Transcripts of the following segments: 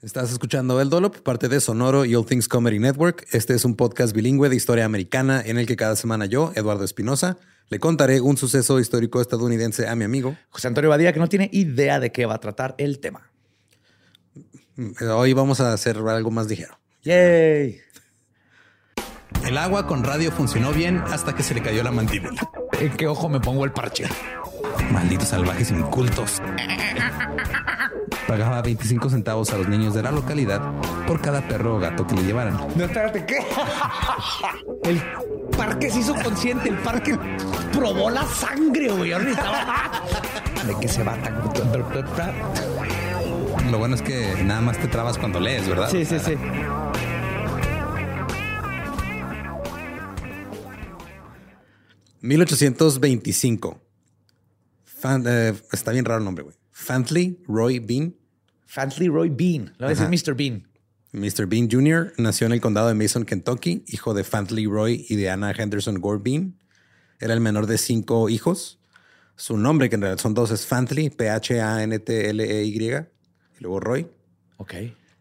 Estás escuchando El Dolop, parte de Sonoro y All Things Comedy Network. Este es un podcast bilingüe de historia americana en el que cada semana yo, Eduardo Espinosa, le contaré un suceso histórico estadounidense a mi amigo José Antonio Badía, que no tiene idea de qué va a tratar el tema. Hoy vamos a hacer algo más ligero. ¡Yay! El agua con radio funcionó bien hasta que se le cayó la mandíbula. ¿En qué ojo me pongo el parche? Malditos salvajes incultos. Pagaba 25 centavos a los niños de la localidad por cada perro o gato que le llevaran. No, espérate, ¿qué? El parque se hizo consciente, el parque probó la sangre, güey. Ahora. ¿De qué se va tan... Lo bueno es que nada más te trabas cuando lees, ¿verdad? Sí, sí, sí. ...1825... Fan- eh, está bien raro el nombre, güey. Fantley Roy Bean, Fantley Roy Bean. Lo voy a decir Mr. Bean. Mr. Bean Jr., nació en el condado de Mason, Kentucky, hijo de Fantley Roy y de Anna Henderson Gore Bean. Era el menor de cinco hijos. Su nombre, que en realidad son dos, es Fantley, P-H-A-N-T-L-E-Y, y luego Roy. Ok.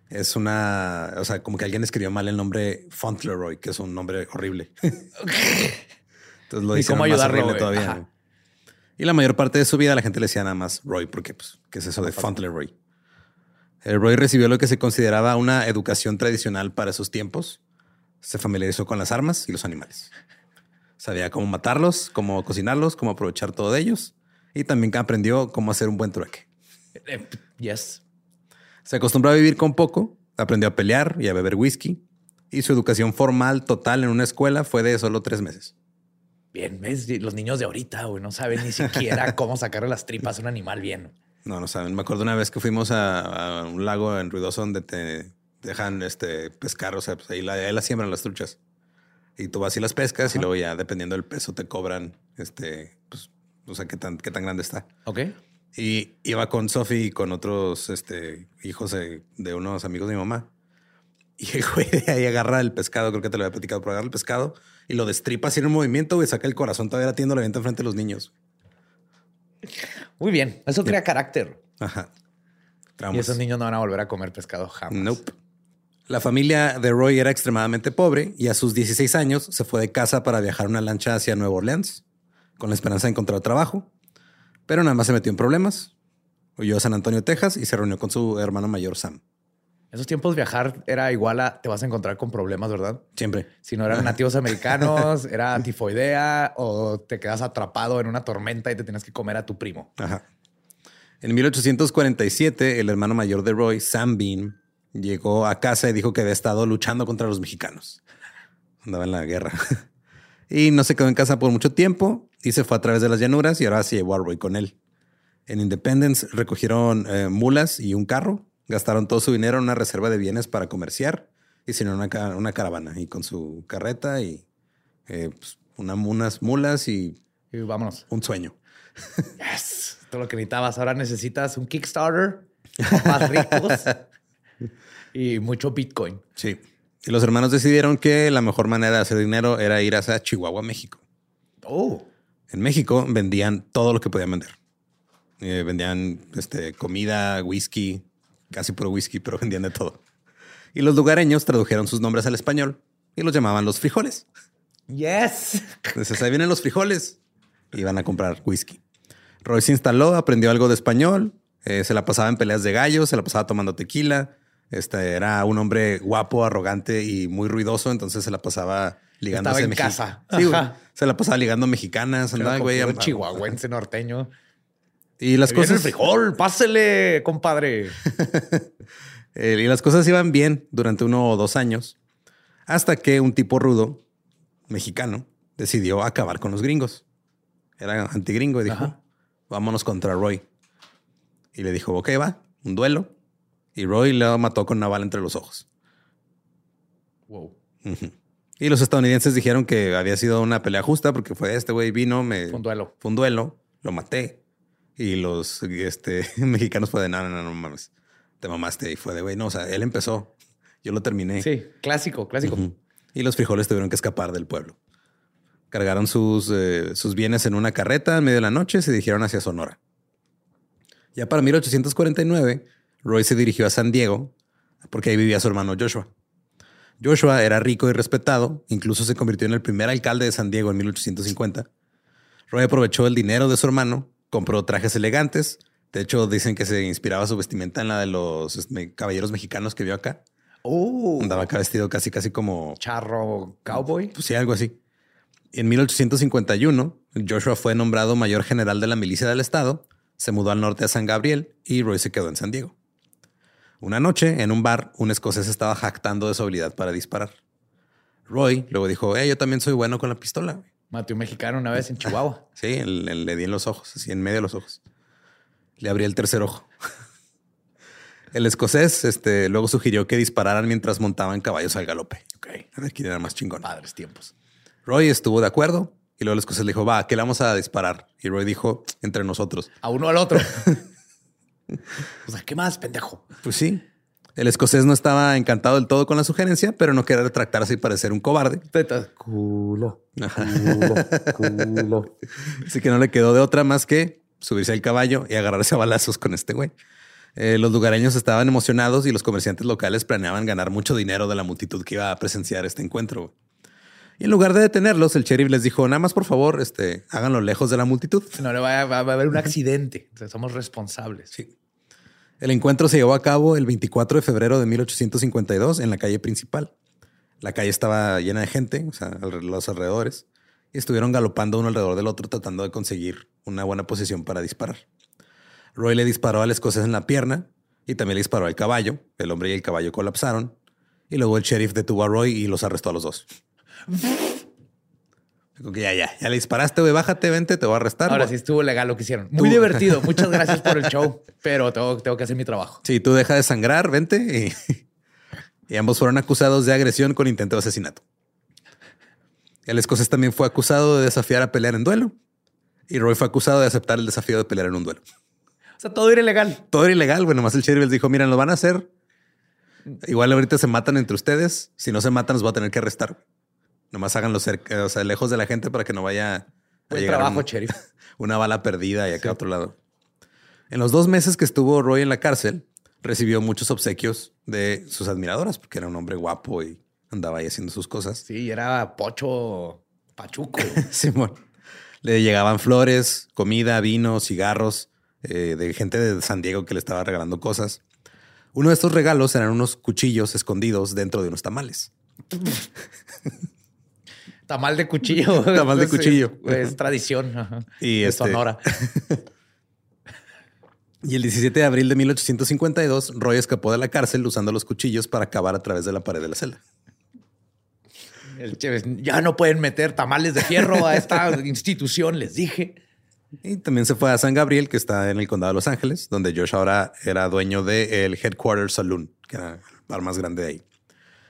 Es una, o sea, como que alguien escribió mal el nombre Fauntleroy, que es un nombre horrible. Entonces lo hicieron cómo más horrible todavía. Ajá. Y la mayor parte de su vida la gente le decía nada más Roy, porque pues, ¿qué es eso de Fauntleroy? El Roy recibió lo que se consideraba una educación tradicional para sus tiempos. Se familiarizó con las armas y los animales. Sabía cómo matarlos, cómo cocinarlos, cómo aprovechar todo de ellos. Y también aprendió cómo hacer un buen trueque. Eh, yes. Se acostumbró a vivir con poco, aprendió a pelear y a beber whisky. Y su educación formal total en una escuela fue de solo tres meses. Bien, ves, los niños de ahorita, güey, no saben ni siquiera cómo sacarle las tripas a un animal bien. No, no saben. Me acuerdo una vez que fuimos a, a un lago en Ruidoso donde te dejan este, pescar. O sea, pues ahí, la, ahí las siembran las truchas. Y tú vas y las pescas y luego ya dependiendo del peso te cobran, este, pues, o sea, qué tan, qué tan grande está. Ok. Y iba con Sophie y con otros este, hijos de, de unos amigos de mi mamá. Y el güey de ahí agarra el pescado, creo que te lo había platicado, pero agarra el pescado y lo destripa así en un movimiento y saca el corazón todavía latiendo la venta enfrente de los niños. Muy bien. Eso crea carácter. Ajá. Y esos niños no van a volver a comer pescado jamás. Nope. La familia de Roy era extremadamente pobre y a sus 16 años se fue de casa para viajar una lancha hacia Nueva Orleans con la esperanza de encontrar trabajo, pero nada más se metió en problemas. Huyó a San Antonio, Texas y se reunió con su hermano mayor Sam. Esos tiempos viajar era igual a te vas a encontrar con problemas, ¿verdad? Siempre. Si no eran nativos americanos, era tifoidea o te quedas atrapado en una tormenta y te tienes que comer a tu primo. Ajá. En 1847, el hermano mayor de Roy, Sam Bean, llegó a casa y dijo que había estado luchando contra los mexicanos. Andaba en la guerra. y no se quedó en casa por mucho tiempo y se fue a través de las llanuras y ahora se llevó a Roy con él. En Independence recogieron eh, mulas y un carro Gastaron todo su dinero en una reserva de bienes para comerciar. Hicieron una, una caravana y con su carreta y eh, pues, unas mulas y, y vámonos. Un sueño. Yes. Todo lo que necesitabas. Ahora necesitas un Kickstarter, más ricos y mucho Bitcoin. Sí. Y los hermanos decidieron que la mejor manera de hacer dinero era ir hacia Chihuahua, México. Oh. En México vendían todo lo que podían vender. Eh, vendían este, comida, whisky, casi puro whisky, pero vendían de todo. Y los lugareños tradujeron sus nombres al español y los llamaban los frijoles. Yes. Entonces ahí vienen los frijoles. Y van a comprar whisky. Roy se instaló, aprendió algo de español, eh, se la pasaba en peleas de gallos, se la pasaba tomando tequila. Este era un hombre guapo, arrogante y muy ruidoso, entonces se la pasaba ligando Estaba en casa. Sí, se la pasaba ligando mexicanas, andaba güey. Chihuahuense norteño. Y las cosas. el frijol, pásele, compadre. y las cosas iban bien durante uno o dos años, hasta que un tipo rudo, mexicano, decidió acabar con los gringos. Era antigringo y dijo: Vámonos contra Roy. Y le dijo: Ok, va, un duelo. Y Roy le mató con una bala entre los ojos. Wow. Y los estadounidenses dijeron que había sido una pelea justa porque fue este güey vino, me. Fue un duelo. Fue un duelo, lo maté. Y los este, mexicanos fue de, no, no, no, mames, te mamaste. Y fue de, güey, no, o sea, él empezó, yo lo terminé. Sí, clásico, clásico. Y los frijoles tuvieron que escapar del pueblo. Cargaron sus, eh, sus bienes en una carreta en medio de la noche y se dirigieron hacia Sonora. Ya para 1849, Roy se dirigió a San Diego porque ahí vivía su hermano Joshua. Joshua era rico y respetado, incluso se convirtió en el primer alcalde de San Diego en 1850. Roy aprovechó el dinero de su hermano compró trajes elegantes. De hecho, dicen que se inspiraba su vestimenta en la de los este, caballeros mexicanos que vio acá. Oh. Andaba acá vestido casi, casi como charro cowboy. Pues sí, algo así. En 1851, Joshua fue nombrado mayor general de la milicia del estado, se mudó al norte a San Gabriel y Roy se quedó en San Diego. Una noche, en un bar, un escocés estaba jactando de su habilidad para disparar. Roy luego dijo, eh, yo también soy bueno con la pistola. Maté un mexicano una vez en Chihuahua. Sí, le, di en los ojos, así en medio de los ojos. Le abrí el tercer ojo. El escocés este, luego sugirió que dispararan mientras montaban caballos al galope. Ok. A ver quién era más chingón. Padres tiempos. Roy estuvo de acuerdo y luego el escocés le dijo, va, ¿qué le vamos a disparar? Y Roy dijo, entre nosotros. A uno al otro. o sea, ¿qué más, pendejo? Pues sí. El escocés no estaba encantado del todo con la sugerencia, pero no quería retractarse y parecer un cobarde. Culo, culo, culo. Así que no le quedó de otra más que subirse al caballo y agarrarse a balazos con este güey. Eh, los lugareños estaban emocionados y los comerciantes locales planeaban ganar mucho dinero de la multitud que iba a presenciar este encuentro. Y en lugar de detenerlos, el sheriff les dijo, nada más por favor, este, háganlo lejos de la multitud. No le va a, va a haber un accidente. somos responsables. Sí. El encuentro se llevó a cabo el 24 de febrero de 1852 en la calle principal. La calle estaba llena de gente, o sea, los alrededores, y estuvieron galopando uno alrededor del otro tratando de conseguir una buena posición para disparar. Roy le disparó al escocés en la pierna y también le disparó al caballo. El hombre y el caballo colapsaron. Y luego el sheriff detuvo a Roy y los arrestó a los dos. Que ya, ya, ya le disparaste, güey, bájate, vente, te voy a arrestar. Ahora sí estuvo legal lo que hicieron. Muy divertido. Muchas gracias por el show, pero tengo, tengo, que hacer mi trabajo. Sí, tú deja de sangrar, vente. Y, y, ambos fueron acusados de agresión con intento de asesinato. El escocés también fue acusado de desafiar a pelear en duelo. Y Roy fue acusado de aceptar el desafío de pelear en un duelo. O sea, todo era ilegal. Todo era ilegal. Bueno, más el sheriff les dijo, miren, lo van a hacer. Igual ahorita se matan entre ustedes. Si no se matan, los voy a tener que arrestar. Nomás háganlo cerca, o sea, lejos de la gente para que no vaya a llegar trabajo, una, una bala perdida y acá a otro lado. En los dos meses que estuvo Roy en la cárcel, recibió muchos obsequios de sus admiradoras porque era un hombre guapo y andaba ahí haciendo sus cosas. Sí, era pocho pachuco. Simón. Le llegaban flores, comida, vino, cigarros eh, de gente de San Diego que le estaba regalando cosas. Uno de estos regalos eran unos cuchillos escondidos dentro de unos tamales. Tamal de cuchillo. Tamal de cuchillo. es tradición. Y de este- Sonora. Y el 17 de abril de 1852, Roy escapó de la cárcel usando los cuchillos para cavar a través de la pared de la celda. El Chévez, ya no pueden meter tamales de fierro a esta institución, les dije. Y también se fue a San Gabriel, que está en el condado de Los Ángeles, donde Josh ahora era dueño del Headquarters Saloon, que era el bar más grande de ahí.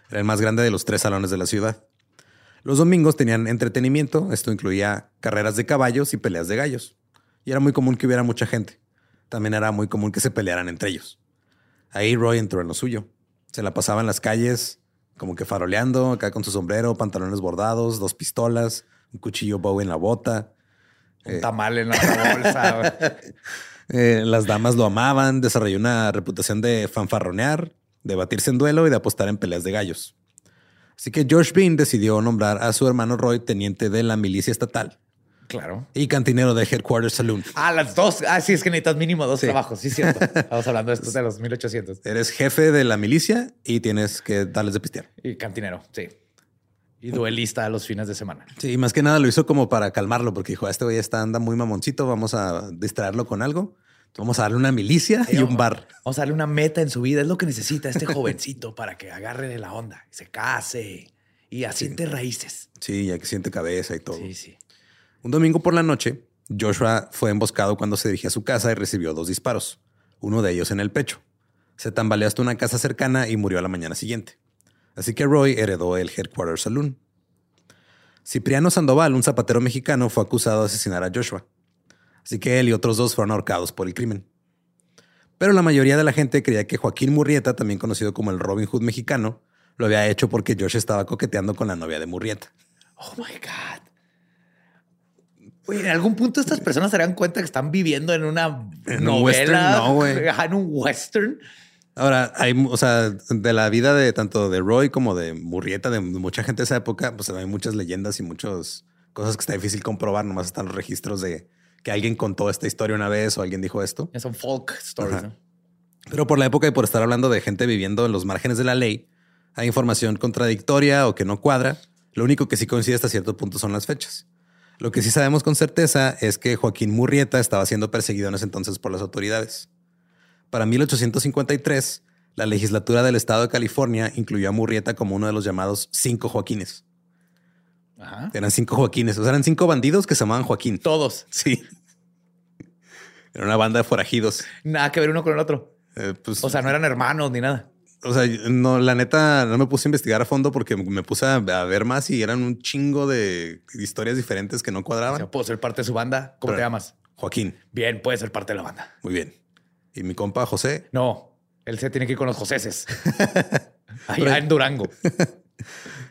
Era el más grande de los tres salones de la ciudad. Los domingos tenían entretenimiento. Esto incluía carreras de caballos y peleas de gallos. Y era muy común que hubiera mucha gente. También era muy común que se pelearan entre ellos. Ahí Roy entró en lo suyo. Se la pasaba en las calles, como que faroleando, acá con su sombrero, pantalones bordados, dos pistolas, un cuchillo bow en la bota. Un tamal en la bolsa. Eh, las damas lo amaban, desarrolló una reputación de fanfarronear, de batirse en duelo y de apostar en peleas de gallos. Así que George Bean decidió nombrar a su hermano Roy teniente de la milicia estatal claro. y cantinero de Headquarters Saloon. Ah, las dos. Ah, sí, es que necesitas mínimo dos Sí. trabajos. Sí, cierto. Estamos hablando de estos de los 1800. Eres jefe de la milicia y tienes que darles de pistear. Y cantinero, sí. Y duelista a los fines de semana. Sí, más que nada lo hizo como para calmarlo, porque dijo, este güey está anda muy mamoncito, vamos a distraerlo con algo. Vamos a darle una milicia y un bar. Vamos a darle una meta en su vida. Es lo que necesita este jovencito para que agarre de la onda, se case y asiente raíces. Sí, ya que siente cabeza y todo. Sí, sí. Un domingo por la noche, Joshua fue emboscado cuando se dirigía a su casa y recibió dos disparos, uno de ellos en el pecho. Se tambaleó hasta una casa cercana y murió a la mañana siguiente. Así que Roy heredó el Headquarters Saloon. Cipriano Sandoval, un zapatero mexicano, fue acusado de asesinar a Joshua. Así que él y otros dos fueron ahorcados por el crimen. Pero la mayoría de la gente creía que Joaquín Murrieta, también conocido como el Robin Hood mexicano, lo había hecho porque Josh estaba coqueteando con la novia de Murrieta. Oh my God. Oye, en algún punto estas personas se darán cuenta que están viviendo en una En un novela. western, no, güey. Ajá, En un western. Ahora, hay, o sea, de la vida de tanto de Roy como de Murrieta, de mucha gente de esa época, pues hay muchas leyendas y muchas cosas que está difícil comprobar. Nomás están los registros de que alguien contó esta historia una vez o alguien dijo esto. Son folk stories. ¿no? Pero por la época y por estar hablando de gente viviendo en los márgenes de la ley, hay información contradictoria o que no cuadra. Lo único que sí coincide hasta cierto punto son las fechas. Lo que sí sabemos con certeza es que Joaquín Murrieta estaba siendo perseguido en ese entonces por las autoridades. Para 1853, la legislatura del estado de California incluyó a Murrieta como uno de los llamados cinco Joaquines. Ajá. Eran cinco Joaquines, o sea, eran cinco bandidos que se llamaban Joaquín. Todos. Sí. Era una banda de forajidos. Nada que ver uno con el otro. Eh, pues, O sea, no eran hermanos ni nada. O sea, no, la neta, no me puse a investigar a fondo porque me puse a, a ver más y eran un chingo de historias diferentes que no O cuadraban. sea, puedo ser parte de su banda. ¿Cómo Pero- te llamas? Joaquín, Bien, puede ser parte de la banda. muy bien. Y mi compa José, No, él se tiene que ir con los joseses. Allá en Durango.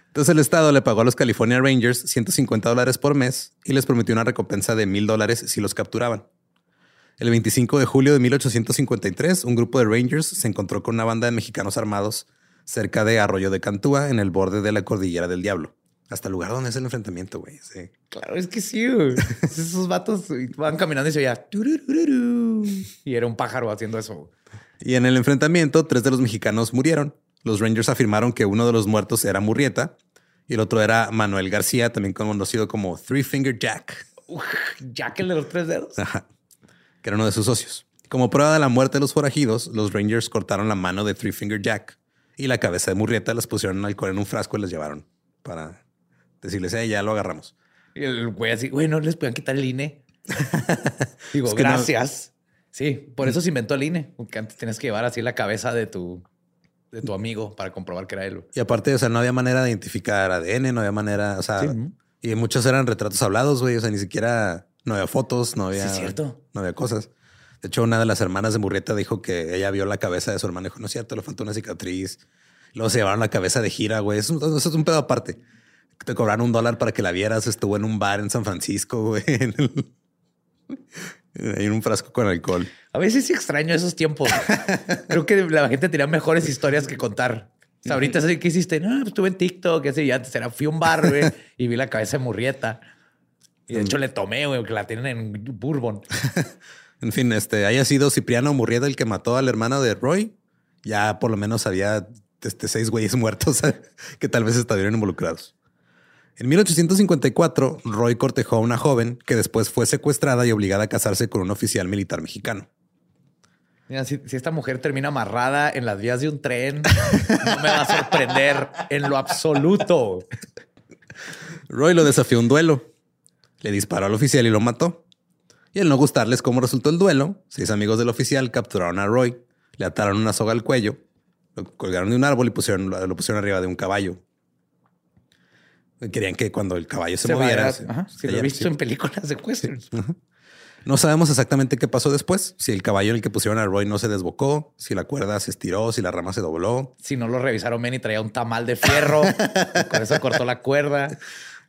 Entonces el Estado le pagó a los California Rangers 150 dólares por mes y les prometió una recompensa de mil dólares si los capturaban. El 25 de julio de 1853, un grupo de Rangers se encontró con una banda de mexicanos armados cerca de Arroyo de Cantúa, en el borde de la Cordillera del Diablo. Hasta el lugar donde es el enfrentamiento, güey. Sí. Claro, es que sí. güey. Esos vatos van caminando y se oía. Y era un pájaro haciendo eso. Y en el enfrentamiento, tres de los mexicanos murieron. Los Rangers afirmaron que uno de los muertos era Murrieta y el otro era Manuel García, también conocido como Three Finger Jack. Uf, Jack el de los tres dedos. Ajá. Que era uno de sus socios. Como prueba de la muerte de los forajidos, los Rangers cortaron la mano de Three Finger Jack y la cabeza de Murrieta las pusieron alcohol en un frasco y las llevaron para decirles, eh, ya lo agarramos. Y el güey así, güey, no les podían quitar el INE. Digo, Es que no- gracias. Sí, por eso se inventó el INE, porque antes tenías que llevar así la cabeza de tu, de tu amigo para comprobar que era él. Y aparte, o sea, no había manera de identificar ADN, no había manera, o sea, Sí. y muchos eran retratos hablados, güey, o sea, ni siquiera, no había fotos, no había, Sí, es cierto. no había cosas. De hecho, una de las hermanas de Murrieta dijo que ella vio la cabeza de su hermano y dijo, no es cierto, le faltó una cicatriz. Luego se llevaron la cabeza de gira, güey. Eso, eso es un pedo aparte. Te cobraron un dólar para que la vieras. Estuvo en un bar en San Francisco, güey. En el, en un frasco con alcohol. A veces sí extraño esos tiempos. Creo que la gente tenía mejores historias que contar. O sea, ahorita ¿qué hiciste? No, pues estuve en TikTok, qué sé yo. Antes era, fui a un bar, güey, y vi la cabeza de Murrieta. Y de hecho le tomé, güey, que la tienen en Bourbon. En fin, este haya sido Cipriano Murrieta el que mató al hermano de Roy. Ya por lo menos había este, seis güeyes muertos que tal vez estuvieron involucrados. En 1854, Roy cortejó a una joven que después fue secuestrada y obligada a casarse con un oficial militar mexicano. Mira, si, si esta mujer termina amarrada en las vías de un tren, no me va a sorprender en lo absoluto. Roy lo desafió a un duelo. Le disparó al oficial y lo mató. Y al no gustarles cómo resultó el duelo, seis amigos del oficial capturaron a Roy, le ataron una soga al cuello, lo colgaron de un árbol y pusieron, lo pusieron arriba de un caballo. Querían que cuando el caballo se, moviera... se- ajá, se si lo he visto sí. en películas de westerns. No sabemos exactamente qué pasó después, si el caballo en el que pusieron a Roy no se desbocó, si la cuerda se estiró, si la rama se dobló. Si no lo revisaron bien y traía un tamal de fierro, con eso cortó la cuerda.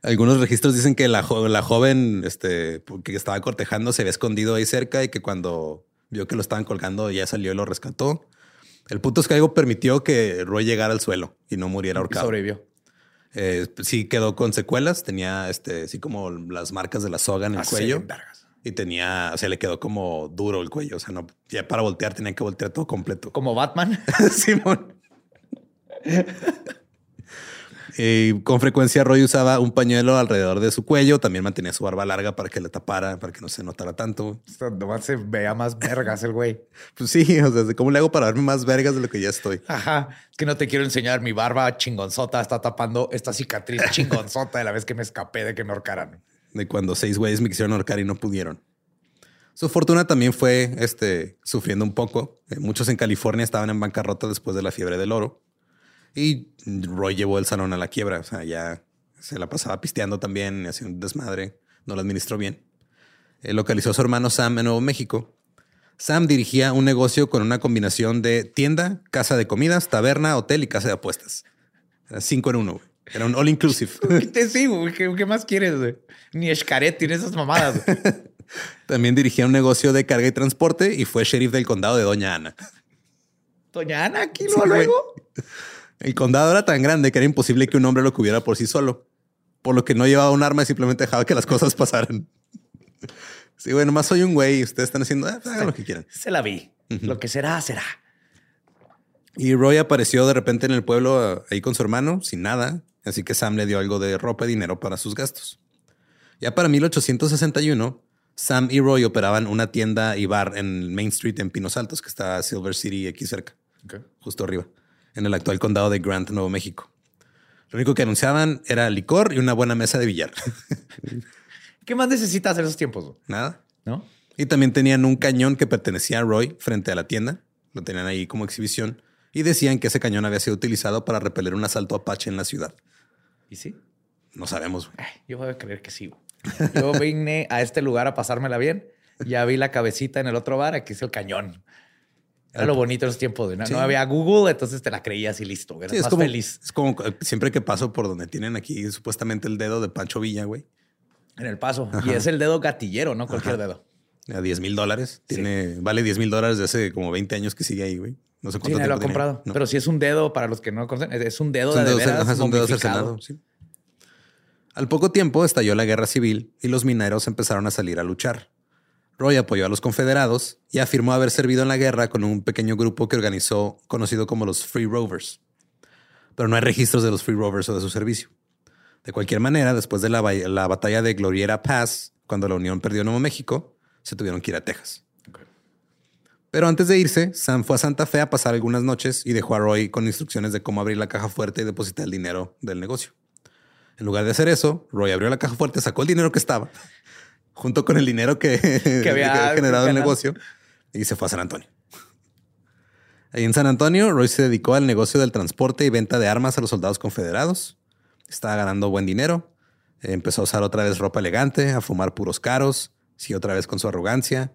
Algunos registros dicen que la, jo- la joven este, que estaba cortejando se había escondido ahí cerca y que cuando vio que lo estaban colgando ya salió y lo rescató. El punto es que algo permitió que Roy llegara al suelo y no muriera Y ahorcado. sobrevivió. Eh, sí quedó con secuelas, tenía este, así como las marcas de la soga en el Así, cuello y tenía, o sea, le quedó como duro el cuello. O sea, no, ya para voltear tenía que voltear todo completo. Como Batman. Simón. Y con frecuencia Roy usaba un pañuelo alrededor de su cuello, también mantenía su barba larga para que le tapara, para que no se notara tanto. Nomás se vea más vergas el güey. Pues sí, o sea, ¿cómo le hago para verme más vergas de lo que ya estoy? Ajá. Es que no te quiero enseñar mi barba chingonzota. Está tapando esta cicatriz chingonzota de la vez que me escapé de que me ahorcaran. De cuando seis güeyes me quisieron ahorcar y no pudieron. Su fortuna también fue este, sufriendo un poco. Eh, muchos en California estaban en bancarrota después de la fiebre del oro. Y Roy llevó el salón a la quiebra. O sea, ya se la pasaba pisteando también, hacía un desmadre. No lo administró bien. Eh, localizó a su hermano Sam en Nuevo México. Sam dirigía un negocio con una combinación de tienda, casa de comidas, taberna, hotel y casa de apuestas. Era cinco en uno. güey. Era un all inclusive. ¿Qué te sigo? güey? ¿Qué, qué más quieres? güey? Ni Escaret tiene esas mamadas. También dirigía un negocio de carga y transporte y fue sheriff del condado de Doña Ana. Doña Ana, aquí Sí, luego, luego. El condado era tan grande que era imposible que un hombre lo cubriera por sí solo, por lo que no llevaba un arma y simplemente dejaba que las cosas pasaran. Sí, bueno, más soy un güey y ustedes están haciendo, ah, hagan lo que quieran. Se la vi. Lo que será, será. Y Roy apareció de repente en el pueblo ah, ahí con su hermano, sin nada, así que Sam le dio algo de ropa y dinero para sus gastos. Ya para 1861, Sam y Roy operaban una tienda y bar en Main Street en Pinos Altos, que está Silver City aquí cerca. justo arriba, en el actual condado de Grant, Nuevo México. Lo único que anunciaban era licor y una buena mesa de billar. ¿Qué más necesitas en esos tiempos? Nada. ¿No? Y también tenían un cañón que pertenecía a Roy frente a la tienda. Lo tenían ahí como exhibición. Y decían que ese cañón había sido utilizado para repeler un asalto apache en la ciudad. ¿Y sí? No sabemos. Ay, yo voy a creer que sí. Yo vine a este lugar a pasármela bien. Ya vi la cabecita en el otro bar. Aquí es el cañón. Era lo bonito de los tiempos. No, Sí. no había Google, entonces te la creías y listo. Eras Sí, es más como, feliz. es como siempre que paso por donde tienen aquí supuestamente el dedo de Pancho Villa, güey. En el paso. Y es el dedo gatillero, no cualquier dedo. A 10 mil dólares. Tiene, vale 10 mil dólares de hace como 20 años que sigue ahí, güey. No sé Sí, cuánto nadie lo ha tiempo comprado. No. Pero si es un dedo, para los que no conocen, es un dedo Es un de dedo, veras ajá, es un dedo momificado. cercenado, sí. Al poco tiempo estalló la guerra civil y los mineros empezaron a salir a luchar. Roy apoyó a los confederados y afirmó haber servido en la guerra con un pequeño grupo que organizó, conocido como los Free Rovers. Pero no hay registros de los Free Rovers o de su servicio. De cualquier manera, después de la, ba- la batalla de Gloriera Pass, cuando la Unión perdió Nuevo México, se tuvieron que ir a Texas. Pero antes de irse, Sam fue a Santa Fe a pasar algunas noches y dejó a Roy con instrucciones de cómo abrir la caja fuerte y depositar el dinero del negocio. En lugar de hacer eso, Roy abrió la caja fuerte, sacó el dinero que estaba, junto con el dinero que, que había había generado el negocio, y se fue a San Antonio. Ahí en San Antonio, Roy se dedicó al negocio del transporte y venta de armas a los soldados confederados. Estaba ganando buen dinero. Empezó a usar otra vez ropa elegante, a fumar puros caros, siguió otra vez con su arrogancia.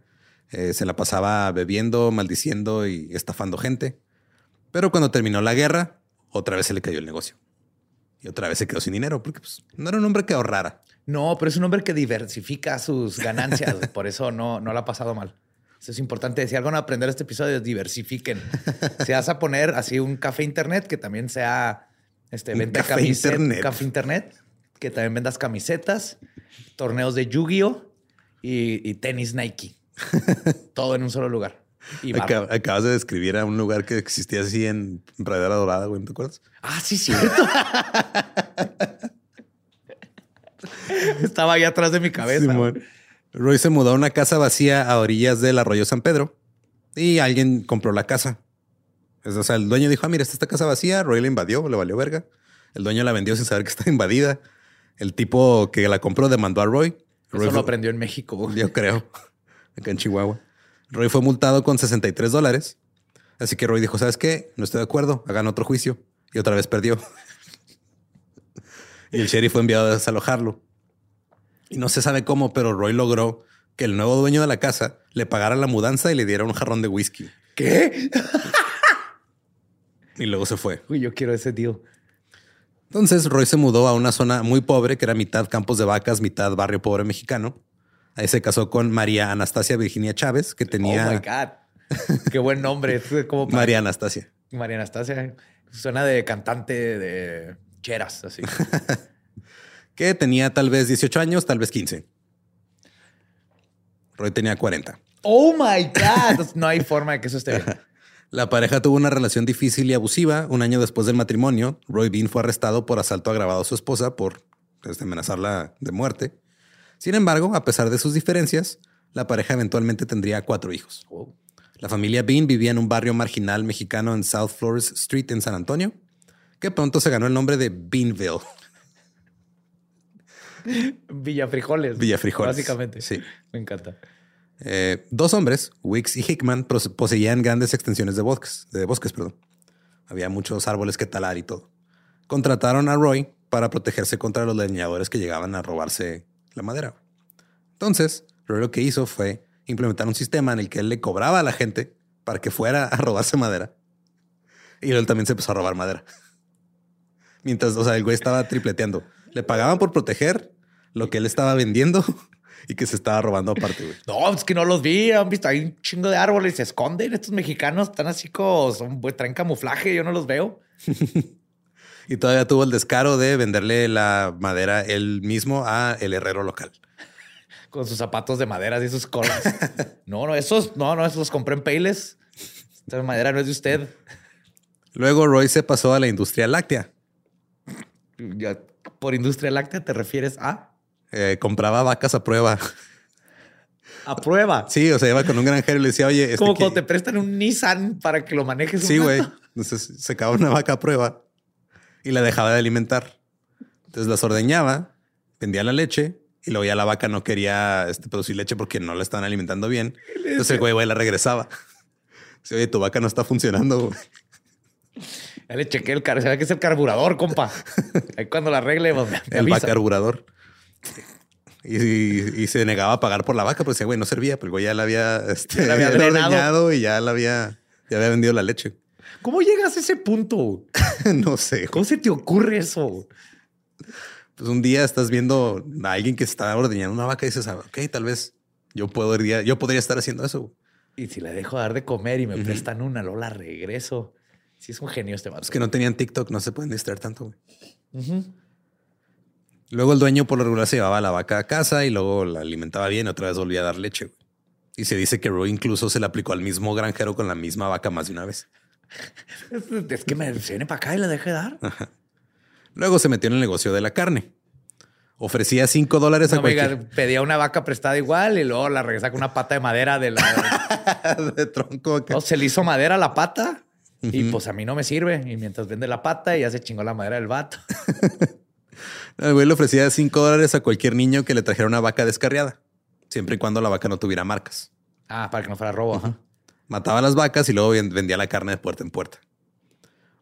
Eh, se la pasaba bebiendo, maldiciendo y estafando gente. Pero cuando terminó la guerra, otra vez se le cayó el negocio. Y otra vez se quedó sin dinero porque pues, no era un hombre que ahorrara. No, pero es un hombre que diversifica sus ganancias. por eso no, no la ha pasado mal. Eso es importante. Si algo van a aprender este episodio, diversifiquen. si vas a poner así un café internet que también sea este, venta café camisetas, internet. café internet, que también vendas camisetas, torneos de Yu-Gi-Oh! Y, y tenis Nike. Todo en un solo lugar. Acab- acabas de describir a un lugar que existía así en Pradera Dorada, güey, ¿te acuerdas? Ah, sí, cierto. Estaba ahí atrás de mi cabeza. Simón. Roy se mudó a una casa vacía a orillas del arroyo San Pedro y alguien compró la casa. Es- O sea, el dueño dijo, ah, mira, está esta casa vacía. Roy la invadió, le valió verga. El dueño la vendió sin saber que está invadida. El tipo que la compró demandó a Roy. Roy Eso fue- lo aprendió en México. Yo creo. Acá en Chihuahua. Roy fue multado con 63 dólares. Así que Roy dijo, ¿sabes qué? No estoy de acuerdo. Hagan otro juicio. Y otra vez perdió. y el sheriff fue enviado a desalojarlo. Y no se sabe cómo, pero Roy logró que el nuevo dueño de la casa le pagara la mudanza y le diera un jarrón de whisky. ¿Qué? Y luego se fue. Uy, yo quiero ese tío. Entonces Roy se mudó a una zona muy pobre que era mitad campos de vacas, mitad barrio pobre mexicano. Ahí se casó con María Anastasia Virginia Chávez, que tenía... Oh my God. Qué buen nombre. Es como para- María Anastasia. María Anastasia. Suena de cantante de cheras, así. que tenía tal vez 18 años, tal vez 15. Roy tenía 40. oh my God. No hay forma de que eso esté bien. La pareja tuvo una relación difícil y abusiva. Un año después del matrimonio, Roy Bean fue arrestado por asalto agravado a su esposa por pues, amenazarla de muerte. Sin embargo, a pesar de sus diferencias, la pareja eventualmente tendría cuatro hijos. La familia Bean vivía en un barrio marginal mexicano en South Flores Street en San Antonio, que pronto se ganó el nombre de Beanville. Villa Frijoles. Villa Frijoles. Básicamente. Sí. Me encanta. Eh, dos hombres, Wicks y Hickman, poseían grandes extensiones de bosques, de bosques, perdón. Había muchos árboles que talar y todo. Contrataron a Roy para protegerse contra los leñadores que llegaban a robarse la madera. Entonces, Roy lo que hizo fue implementar un sistema en el que él le cobraba a la gente para que fuera a robarse madera. Y él también se empezó a robar madera. Mientras, o sea, el güey estaba tripleteando. Le pagaban por proteger lo que él estaba vendiendo y que se estaba robando aparte, güey. No, es que no los vi. Han visto, hay un chingo de árboles. Se esconden. Estos mexicanos están así como, son, pues, traen camuflaje. Yo no los veo. Y todavía tuvo el descaro de venderle la madera él mismo a el herrero local. Con sus zapatos de madera y sus colas. no, no, esos, no, no, esos los compré en Payless. Esta madera no es de usted. Luego Roy se pasó a la industria láctea. Ya, por industria láctea te refieres a Eh, compraba vacas a prueba. a prueba. Sí, o sea, iba con un granjero y le decía, oye, este como que- cuando te prestan un Nissan para que lo manejes. un Sí, güey. Entonces sacaba una vaca a prueba y la dejaba de alimentar. Entonces las ordeñaba, vendía la leche y luego ya la vaca no quería este, producir leche porque no la estaban alimentando bien. Entonces el güey, güey la regresaba. Dice, oye, tu vaca no está funcionando. güey". Ya le chequé el carburador. que es el carburador, compa. Ahí cuando la arregle, pues, me El avisa. vacarburador. Y, y- y se negaba a pagar por la vaca, pero decía, güey, no servía, pero el güey ya la había, este, Ya la había ya la drenado. ordeñado y ya la había, ya había vendido la leche. ¿Cómo llegas a ese punto? no sé. ¿Cómo se te ocurre eso? Pues un día estás viendo a alguien que está ordeñando una vaca y dices, ah, ok, tal vez yo podría, yo podría estar haciendo eso. Y si le dejo dar de comer y me prestan una, luego la regreso. Sí, es un genio este vato. Es que no tenían TikTok, no se pueden distraer tanto. güey. Luego el dueño por lo regular se llevaba la vaca a casa y luego la alimentaba bien y otra vez volvía a dar leche. güey. Y se dice que Roy incluso se le aplicó al mismo granjero con la misma vaca más de una vez. Es, que me viene para acá y la dejé dar. Luego se metió en el negocio de la carne. Ofrecía 5 dólares a No, oiga, cualquier pedía una vaca prestada igual y luego la regresaba con una pata de madera de la. de tronco. se le hizo madera a la pata y pues a mí no me sirve. Y mientras vende la pata, ya se chingó la madera del vato. El güey le ofrecía 5 dólares a cualquier niño que le trajera una vaca descarriada, siempre y cuando la vaca no tuviera marcas. Ah, para que no fuera robo. ajá. Mataba a las vacas y luego ven- vendía la carne de puerta en puerta.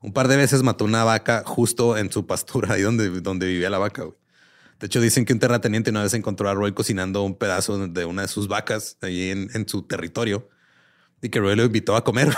Un par de veces mató una vaca justo en su pastura, ahí donde, donde vivía la vaca. güey. De hecho, dicen que un terrateniente una vez encontró a Roy cocinando un pedazo de una de sus vacas ahí en, en su territorio y que Roy lo invitó a comer. güey.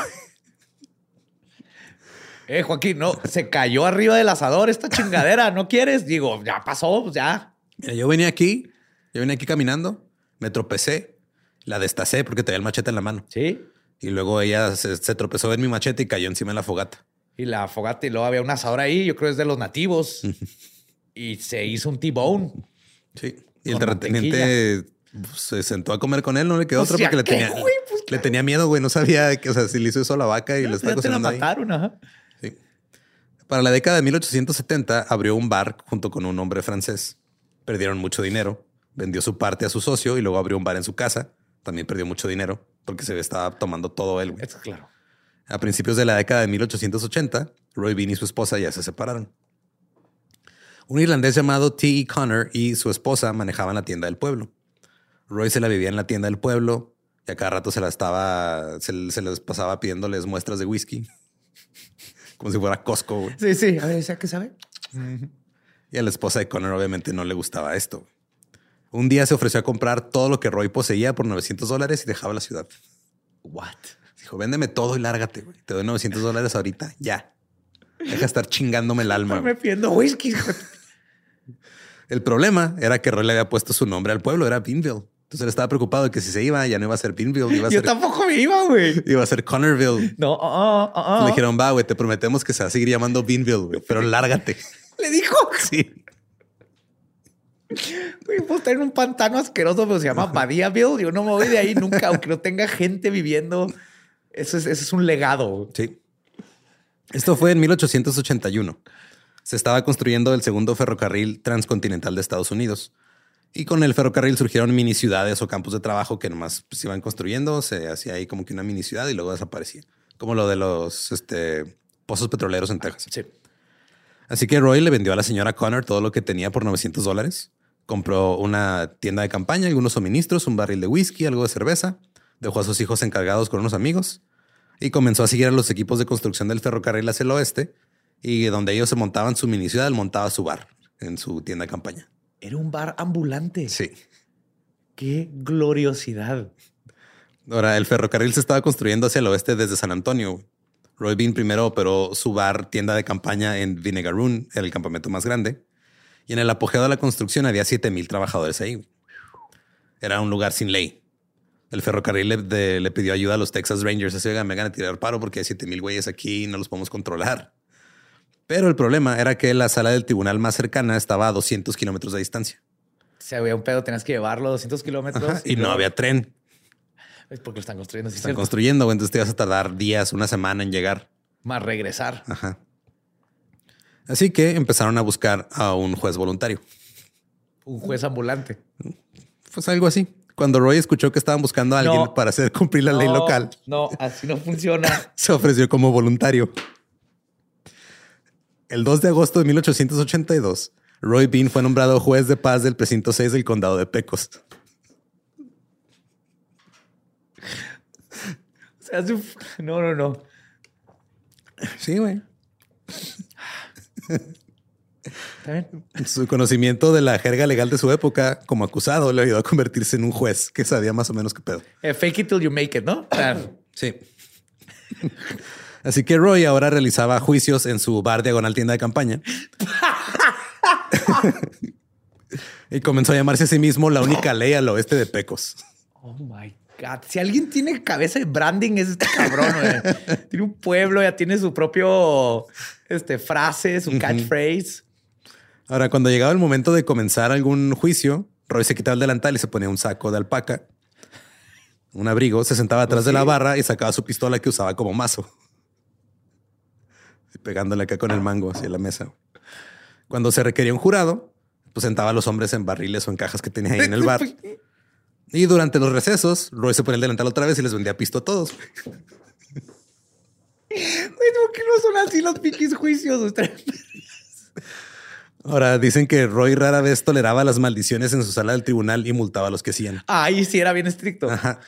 Eh, Joaquín, no, se cayó arriba del asador esta chingadera. ¿No quieres? Digo, ya pasó, pues ya. Mira, yo venía aquí, yo venía aquí caminando, me tropecé, la destacé porque tenía el machete en la mano. Sí. Y luego ella se, se tropezó en mi machete y cayó encima de la fogata. Y la fogata y luego había un asador ahí, yo creo que es de los nativos. y se hizo un T-bone. Sí. Y el terrateniente pues, se sentó a comer con él, no le quedó Pues, otra ¿ya porque le tenía, güey? Pues, le claro. tenía miedo, güey. No sabía que, o sea, si le hizo eso a la vaca y le está te la cocinando ahí. mataron, ajá. Para la década de 1870 abrió un bar junto con un hombre francés. Perdieron mucho dinero. Vendió su parte a su socio y luego abrió un bar en su casa. También perdió mucho dinero porque se estaba tomando todo él. Es claro. A principios de la década de 1880, Roy Bean y su esposa ya se separaron. Un irlandés llamado T. Connor y su esposa manejaban la tienda del pueblo. Roy se la vivía en la tienda del pueblo y a cada rato se la estaba, se, se les pasaba pidiéndoles muestras de whisky. Como si fuera Costco. güey. Sí, sí. A ver, ¿esa qué sabe? Y a la esposa de Connor obviamente no le gustaba esto. Un día se ofreció a comprar todo lo que Roy poseía por 900 dólares y dejaba la ciudad. What? Dijo, véndeme todo y lárgate, güey. Te doy 900 dólares ahorita, ya. Deja de estar chingándome el alma. Me pidiendo whisky. El problema era que Roy le había puesto su nombre al pueblo, era Beanville. Entonces él estaba preocupado de que si se iba, ya no iba a ser Beanville, iba a Yo ser, tampoco me iba, güey. iba a ser Connorville. No, ah, ah, ah, ah. Le dijeron, va, güey, te prometemos que se va a seguir llamando Beanville, güey, pero lárgate. Le dijo. Sí. Güey, puedo estar en un pantano asqueroso, pero se llama Badiaville. Yo no me voy de ahí nunca, aunque no tenga gente viviendo. Eso es, eso es un legado. Sí. Esto fue en 1881. Se estaba construyendo el segundo ferrocarril transcontinental de Estados Unidos. Y con el ferrocarril surgieron mini ciudades o campos de trabajo que nomás pues, se iban construyendo. Se hacía ahí como que una mini ciudad y luego desaparecía. Como lo de los este, pozos petroleros en Texas. Sí. Así que Roy le vendió a la señora Connor todo lo que tenía por 900 dólares. Compró una tienda de campaña, algunos suministros, un barril de whisky, algo de cerveza. Dejó a sus hijos encargados con unos amigos y comenzó a seguir a los equipos de construcción del ferrocarril hacia el oeste. Y donde ellos se montaban su mini ciudad, él montaba su bar en su tienda de campaña. Era un bar ambulante. Sí. Qué gloriosidad. Ahora, el ferrocarril se estaba construyendo hacia el oeste desde San Antonio. Roy Bean primero operó su bar, tienda de campaña en Vinegaroon, el campamento más grande. Y en el apogeo de la construcción había 7 mil trabajadores ahí. Era un lugar sin ley. El ferrocarril le, de- le pidió ayuda a los Texas Rangers. Así, oigan, me van a tirar paro porque hay 7 mil güeyes aquí y no los podemos controlar. Pero el problema era que la sala del tribunal más cercana estaba a 200 kilómetros de distancia. Si había un pedo, tenías que llevarlo 200 kilómetros. Y no luego- había tren. Es porque lo están construyendo. sí, Están cierto. construyendo, entonces te vas a tardar días, una semana en llegar. Más regresar. Ajá. Así que empezaron a buscar a un juez voluntario. Un juez ambulante. Pues algo así. Cuando Roy escuchó que estaban buscando a alguien No. para hacer cumplir la ley local, No, así no funciona. se ofreció como voluntario. El 2 de agosto de 1882, Roy Bean fue nombrado juez de paz del precinto 6 del condado de Pecos. O sea, no, no, no. Sí, güey. Su conocimiento de la jerga legal de su época como acusado le ayudó a convertirse en un juez que sabía más o menos qué pedo. Eh, fake it till you make it, ¿no? Sí. Así que Roy ahora realizaba juicios en su bar diagonal tienda de campaña. y comenzó a llamarse a sí mismo la única ley al oeste de Pecos. Oh my God. Si alguien tiene cabeza de branding, es este cabrón. güey. tiene un pueblo, ya tiene su propio este, frase, su catchphrase. Ahora, cuando llegaba el momento de comenzar algún juicio, Roy se quitaba el delantal y se ponía un saco de alpaca, un abrigo, se sentaba atrás de la barra y sacaba su pistola que usaba como mazo. Y pegándole acá con el mango hacia la mesa. Cuando se requería un jurado, pues sentaba a los hombres en barriles o en cajas que tenía ahí en el bar. Y durante los recesos, Roy se ponía el delantal otra vez y les vendía pisto a todos. ¿por qué no son así los piquis juicios? Ahora dicen que Roy rara vez toleraba las maldiciones en su sala del tribunal y multaba a los que hacían. Ahí sí era bien estricto. Ajá.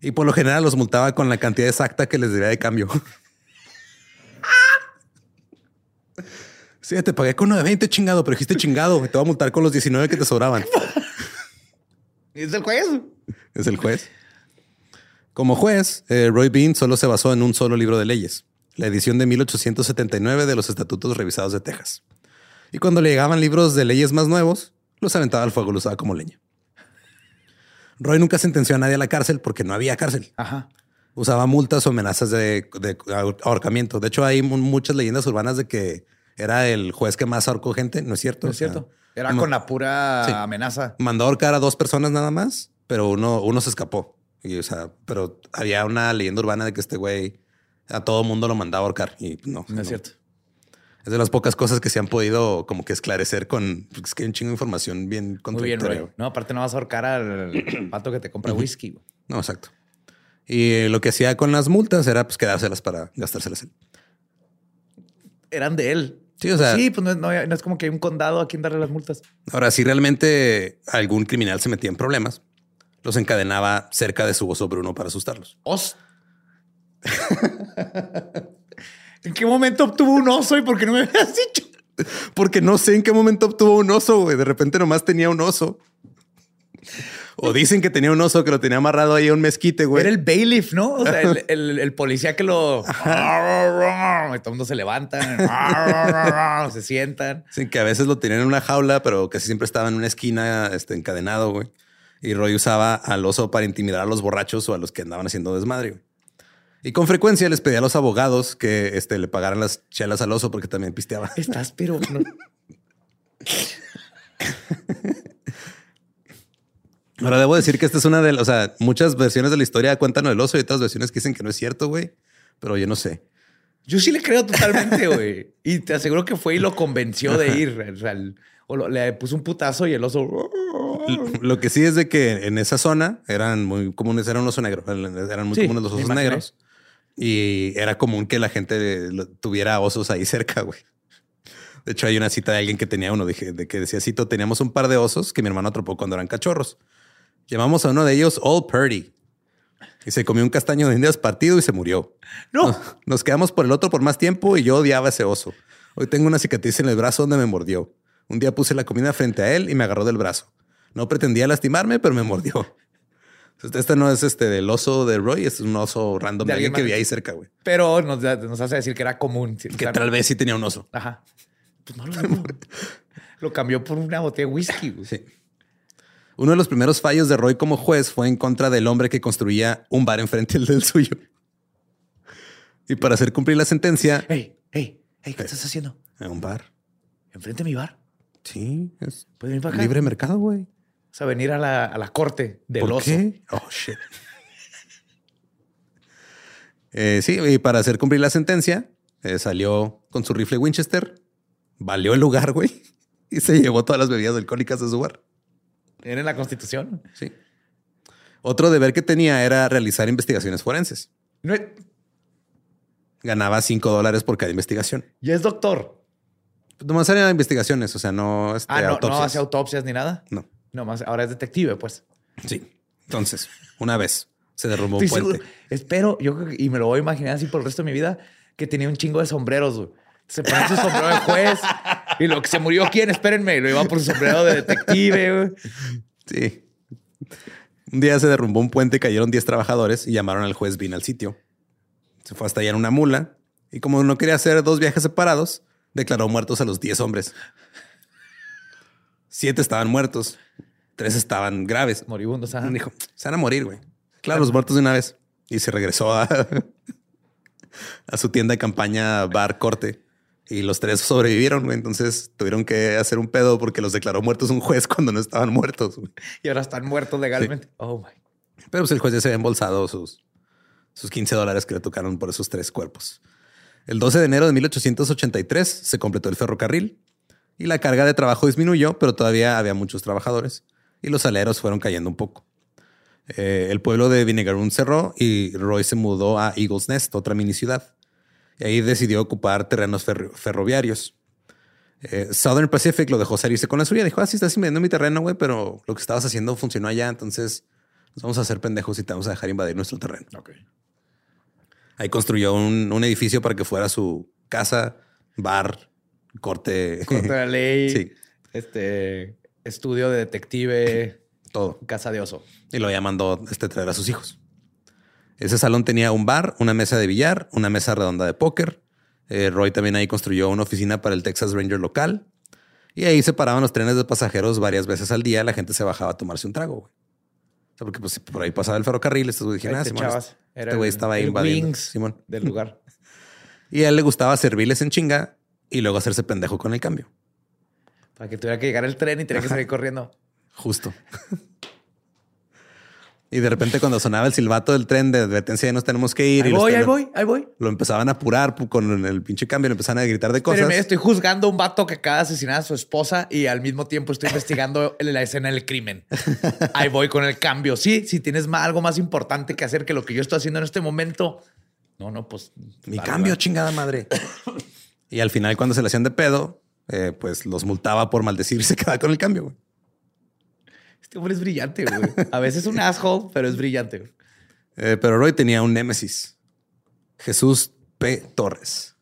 Y por lo general los multaba con la cantidad exacta que les debía de cambio. Sí, te pagué con uno de 20 chingado, pero dijiste chingado. Te voy a multar con los 19 que te sobraban. Es el juez. Es el juez. Como juez, eh, Roy Bean solo se basó en un solo libro de leyes, la edición de 1879 de los Estatutos Revisados de Texas. Y cuando le llegaban libros de leyes más nuevos, los aventaba al fuego, los usaba como leña. Roy nunca sentenció a nadie a la cárcel porque no había cárcel. Ajá. Usaba multas o amenazas de, de ahorcamiento. De hecho, hay muchas leyendas urbanas de que era el juez que más ahorcó gente. No es cierto. No es cierto. Era con la pura amenaza. Mandó a ahorcar a dos personas nada más, pero uno, uno se escapó. Y, o sea, pero había una leyenda urbana de que este güey a todo mundo lo mandaba a ahorcar y no. No es cierto. Es de las pocas cosas que se han podido como que esclarecer con es que hay un chingo de información bien contradictoria. Muy bien, No, aparte no vas a ahorcar al pato que te compra whisky. No, exacto. Y lo que hacía con las multas era pues quedárselas para gastárselas él. Eran de él. Sí, o sea. Sí, pues no, es como que hay un condado a quien darle las multas. Ahora, si realmente algún criminal se metía en problemas, los encadenaba cerca de su oso Bruno para asustarlos. ¿Os? ¿En qué momento obtuvo un oso y por qué no me habías dicho? Porque no sé en qué momento obtuvo un oso, güey. De repente nomás tenía un oso. O dicen que tenía un oso que lo tenía amarrado ahí a un mezquite, güey. Era el bailiff, ¿no? O sea, el, policía que lo... todo el mundo se levanta, se sientan. Sí, que a veces lo tenían en una jaula, pero casi siempre estaba en una esquina este, encadenado, güey. Y Roy usaba al oso para intimidar a los borrachos o a los que andaban haciendo desmadre. Güey. Y con frecuencia les pedía a los abogados que este, le pagaran las chelas al oso porque también pisteaba. Estás, pero Ahora debo decir que esta es una de las, o sea, muchas versiones de la historia cuentan del oso y otras versiones que dicen que no es cierto, güey. Pero yo no sé. Yo sí le creo totalmente, güey. y te aseguro que fue y lo convenció de ir. O, le puso un putazo y el oso. Lo que sí es de que en esa zona eran muy comunes, era un oso negro, eran muy comunes los osos negros. Y era común que la gente tuviera osos ahí cerca, güey. De hecho, hay una cita de alguien que tenía uno, dije, de que decía, cito, teníamos un par de osos que mi hermano atrapó cuando eran cachorros. Llamamos a uno de ellos Old Purdy. Y se comió un castaño de indias partido y se murió. No. Nos, quedamos por el otro por más tiempo y yo odiaba ese oso. Hoy tengo una cicatriz en el brazo donde me mordió. Un día puse la comida frente a él y me agarró del brazo. No pretendía lastimarme, pero me mordió. Este no es este del oso de Roy, es un oso random de, alguien que vi ahí cerca, güey. Pero nos, hace decir que era común. Que tal vez sí tenía un oso. Ajá. Pues no lo Lo cambió por una botella de whisky. Güey. Sí. Uno de los primeros fallos de Roy como juez fue en contra del hombre que construía un bar enfrente del suyo. Y para hacer cumplir la sentencia. Hey, hey, hey, ¿qué estás haciendo? En un bar. ¿Enfrente de mi bar? Sí, es venir para acá? libre mercado, güey. O sea, venir a la, corte del ¿Por oso. Qué? Oh, shit. Eh, sí, y para hacer cumplir la sentencia, eh, salió con su rifle Winchester, valió el lugar, güey, y se llevó todas las bebidas alcohólicas de su bar. Era en la constitución. Sí. Otro deber que tenía era realizar investigaciones forenses. Ganaba cinco dólares por cada investigación. Y es doctor. Nomás haría investigaciones, o sea, no, este, ah, no, no hace autopsias ni nada. No. No más, ahora es detective, pues. Sí. Entonces, una vez se derrumbó un puente. Espero, yo y me lo voy a imaginar así por el resto de mi vida, que tenía un chingo de sombreros. Se pone su sombrero de juez y lo que se murió, ¿quién? Espérenme, lo iba por su sombrero de detective. Sí. Un día se derrumbó un puente, cayeron 10 trabajadores y llamaron al juez Vin al sitio. Se fue hasta allá en una mula y como no quería hacer dos viajes separados, declaró muertos a los 10 hombres. Siete estaban muertos, tres estaban graves. Moribundos. Dijo, se van a morir, güey. Claro, los muertos de una vez. Y se regresó a, a su tienda de campaña Bar Corte. Y los tres sobrevivieron, güey. Entonces tuvieron que hacer un pedo porque los declaró muertos un juez cuando no estaban muertos. Y ahora están muertos legalmente. Oh, my. Pero pues el juez ya se había embolsado sus, sus 15 dólares que le tocaron por esos tres cuerpos. El 12 de enero de 1883 se completó el ferrocarril y la carga de trabajo disminuyó, pero todavía había muchos trabajadores y los aleros fueron cayendo un poco. Eh, el pueblo de Vinegaroon cerró y Roy se mudó a Eagles Nest, otra mini ciudad. Y ahí decidió ocupar terrenos ferroviarios. Eh, Southern Pacific lo dejó salirse con la suya. Dijo, ah, sí, estás invadiendo mi terreno, güey, pero lo que estabas haciendo funcionó allá, entonces nos vamos a hacer pendejos y te vamos a dejar invadir nuestro terreno. Ahí construyó un, un edificio para que fuera su casa, bar, corte. Corte de la ley. sí. Este estudio de detective. Todo. Casa de oso. Y lo llamando este traer a sus hijos. Ese salón tenía un bar, una mesa de billar, una mesa redonda de póker. Eh, Roy también ahí construyó una oficina para el Texas Ranger local. Y ahí se paraban los trenes de pasajeros varias veces al día. La gente se bajaba a tomarse un trago, güey. O sea, porque pues, por ahí pasaba el ferrocarril. Estos güey dijeron, ah, te Simón, echabas. este- este güey estaba ahí el invadiendo. wings Simón. del lugar. Y a él le gustaba servirles en chinga y luego hacerse pendejo con el cambio. Para que tuviera que llegar el tren y tenía que salir corriendo. Justo. y de repente cuando sonaba el silbato del tren de advertencia, nos tenemos que ir. Ahí y voy, ahí voy, ahí voy. Lo empezaban a apurar pu- con el pinche cambio, le empezaban a gritar de cosas. Estoy juzgando a un vato que acaba de asesinar a su esposa y al mismo tiempo estoy investigando la escena del crimen. Ahí voy con el cambio. Sí, si tienes algo más importante que hacer que lo que yo estoy haciendo en este momento. No, no, pues. Mi vale, cambio, vale. chingada madre. y al final, cuando se le hacían de pedo, eh, pues los multaba por maldecir y se quedaba con el cambio. güey. Este hombre es brillante, güey. A veces es un asshole, pero es brillante. güey. Eh, pero Roy tenía un némesis. Jesús P. Torres.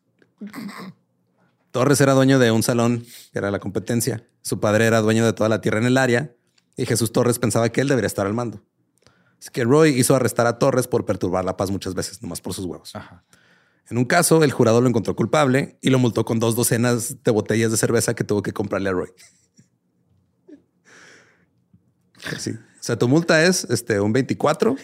Torres era dueño de un salón, que era la competencia. Su padre era dueño de toda la tierra en el área y Jesús Torres pensaba que él debería estar al mando. Así que Roy hizo arrestar a Torres por perturbar la paz muchas veces, nomás por sus huevos. En un caso, el jurado lo encontró culpable y lo multó con dos docenas de botellas de cerveza que tuvo que comprarle a Roy. Sí. O sea, tu multa es este, un 24.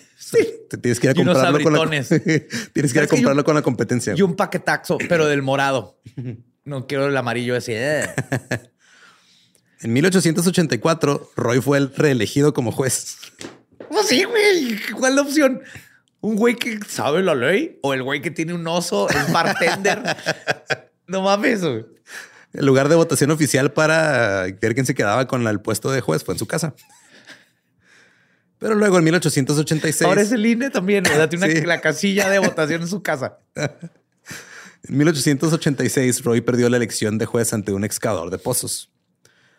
Te tienes que ir a Y unos comprarlo con la, tienes que ir a comprarlo con la competencia. Y un paquetaxo, pero del morado. No quiero el amarillo ese. eh. En 1884, Roy fue el reelegido como juez. Pues sí, güey. ¿Cuál es la opción? ¿Un güey que sabe la ley? ¿O el güey que tiene un oso, es bartender? no mames, güey. El lugar de votación oficial para ver quién se quedaba con el puesto de juez fue en su casa. Pero luego en 1886, Ahora es el INE también. Tiene una- Sí. la casilla de votación en su casa. en 1886, Roy perdió la elección de juez ante un excavador de pozos.